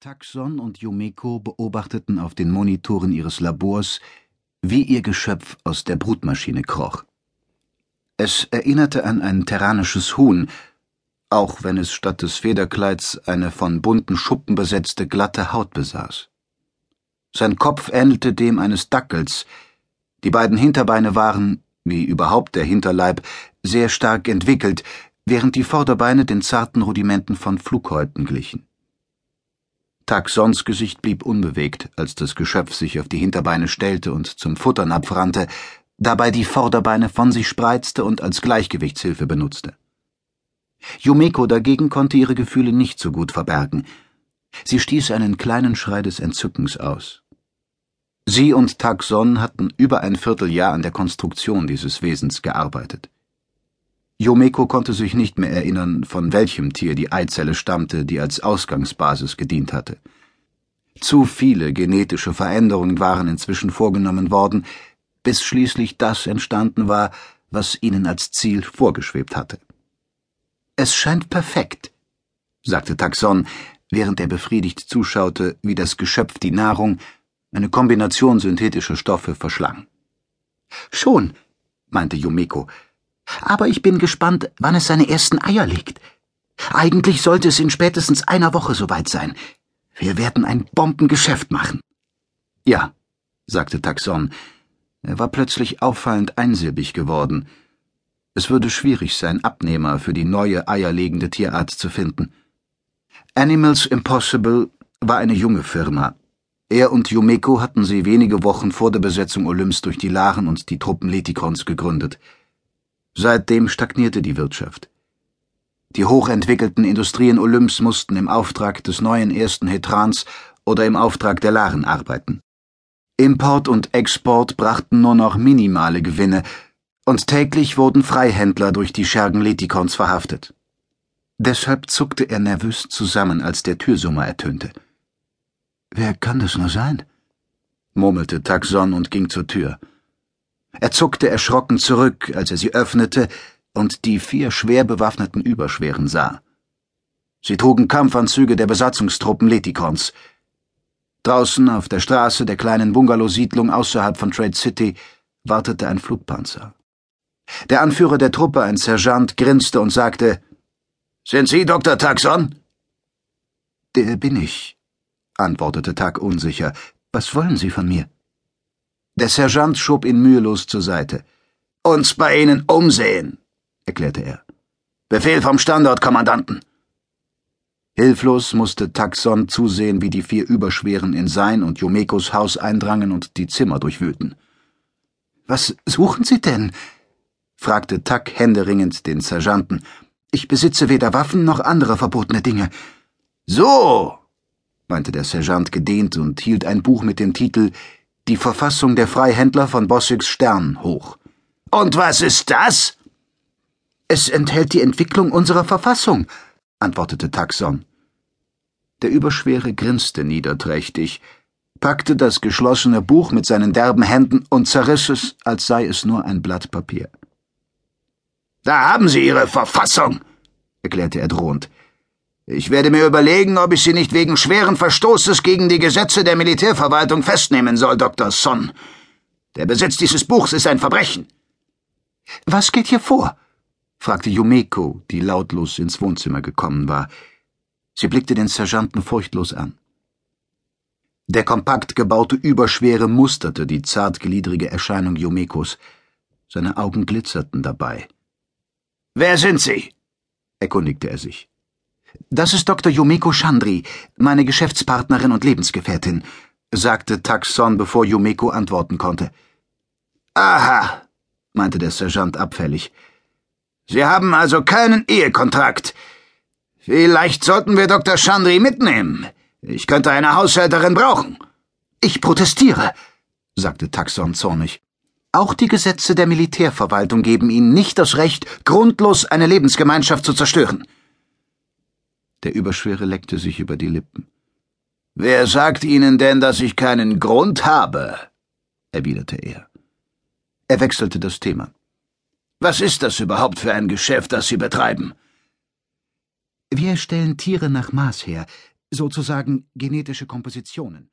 Taxon und Yumeko beobachteten auf den Monitoren ihres Labors, wie ihr Geschöpf aus der Brutmaschine kroch. Es erinnerte an ein terranisches Huhn, auch wenn es statt des Federkleids eine von bunten Schuppen besetzte glatte Haut besaß. Sein Kopf ähnelte dem eines Dackels, die beiden Hinterbeine waren, wie überhaupt der Hinterleib, sehr stark entwickelt, während die Vorderbeine den zarten Rudimenten von Flughäuten glichen. Taxons Gesicht blieb unbewegt, als das Geschöpf sich auf die Hinterbeine stellte und zum Futternapf rannte, dabei die Vorderbeine von sich spreizte und als Gleichgewichtshilfe benutzte. Yumeko dagegen konnte ihre Gefühle nicht so gut verbergen. Sie stieß einen kleinen Schrei des Entzückens aus. Sie und Taxon hatten über ein Vierteljahr an der Konstruktion dieses Wesens gearbeitet. Yomeko konnte sich nicht mehr erinnern, von welchem Tier die Eizelle stammte, die als Ausgangsbasis gedient hatte. Zu viele genetische Veränderungen waren inzwischen vorgenommen worden, bis schließlich das entstanden war, was ihnen als Ziel vorgeschwebt hatte. Es scheint perfekt, sagte Taxon, während er befriedigt zuschaute, wie das Geschöpf die Nahrung, eine Kombination synthetischer Stoffe, verschlang. Schon, meinte Yumeko, aber ich bin gespannt, wann es seine ersten Eier legt. Eigentlich sollte es in spätestens einer Woche soweit sein. Wir werden ein Bombengeschäft machen. Ja, sagte Taxon. Er war plötzlich auffallend einsilbig geworden. Es würde schwierig sein, Abnehmer für die neue eierlegende Tierart zu finden. Animals Impossible war eine junge Firma. Er und Yumeko hatten sie wenige Wochen vor der Besetzung Olymps durch die Laren und die Truppen Letikons gegründet. Seitdem stagnierte die Wirtschaft. Die hochentwickelten Industrien Olymps mussten im Auftrag des neuen ersten Hetrans oder im Auftrag der Laren arbeiten. Import und Export brachten nur noch minimale Gewinne, und täglich wurden Freihändler durch die Schergen Letikons verhaftet. Deshalb zuckte er nervös zusammen, als der Türsummer ertönte. Wer kann das nur sein? murmelte Taxon und ging zur Tür. Er zuckte erschrocken zurück, als er sie öffnete und die vier schwer bewaffneten Überschweren sah. Sie trugen Kampfanzüge der Besatzungstruppen Letikons. Draußen auf der Straße der kleinen Bungalowsiedlung außerhalb von Trade City wartete ein Flugpanzer. Der Anführer der Truppe, ein Sergeant, grinste und sagte Sind Sie Dr. Taxon? Der bin ich, antwortete Tag unsicher. Was wollen Sie von mir? Der Sergeant schob ihn mühelos zur Seite. Uns bei Ihnen umsehen, erklärte er. Befehl vom Standortkommandanten. Hilflos musste Taxon zusehen, wie die vier Überschweren in sein und Yomekos Haus eindrangen und die Zimmer durchwühlten. Was suchen Sie denn? fragte Tak händeringend den Sergeanten. Ich besitze weder Waffen noch andere verbotene Dinge. So, meinte der Sergeant gedehnt und hielt ein Buch mit dem Titel die Verfassung der Freihändler von Bossigs Stern hoch. Und was ist das? Es enthält die Entwicklung unserer Verfassung, antwortete Taxon. Der Überschwere grinste niederträchtig, packte das geschlossene Buch mit seinen derben Händen und zerriss es, als sei es nur ein Blatt Papier. Da haben Sie Ihre Verfassung, erklärte er drohend. Ich werde mir überlegen, ob ich Sie nicht wegen schweren Verstoßes gegen die Gesetze der Militärverwaltung festnehmen soll, Dr. Son. Der Besitz dieses Buchs ist ein Verbrechen. Was geht hier vor? fragte Yumeko, die lautlos ins Wohnzimmer gekommen war. Sie blickte den Sergeanten furchtlos an. Der kompakt gebaute Überschwere musterte die zartgliedrige Erscheinung Yumekos. Seine Augen glitzerten dabei. Wer sind Sie? erkundigte er sich. Das ist Dr. Yumeko Chandri, meine Geschäftspartnerin und Lebensgefährtin, sagte Taxon, bevor Yumeko antworten konnte. Aha, meinte der Sergeant abfällig. Sie haben also keinen Ehekontrakt. Vielleicht sollten wir Dr. Chandri mitnehmen. Ich könnte eine Haushälterin brauchen. Ich protestiere, sagte Taxon zornig. Auch die Gesetze der Militärverwaltung geben Ihnen nicht das Recht, grundlos eine Lebensgemeinschaft zu zerstören. Der Überschwere leckte sich über die Lippen. Wer sagt Ihnen denn, dass ich keinen Grund habe? erwiderte er. Er wechselte das Thema. Was ist das überhaupt für ein Geschäft, das Sie betreiben? Wir stellen Tiere nach Maß her. sozusagen genetische Kompositionen.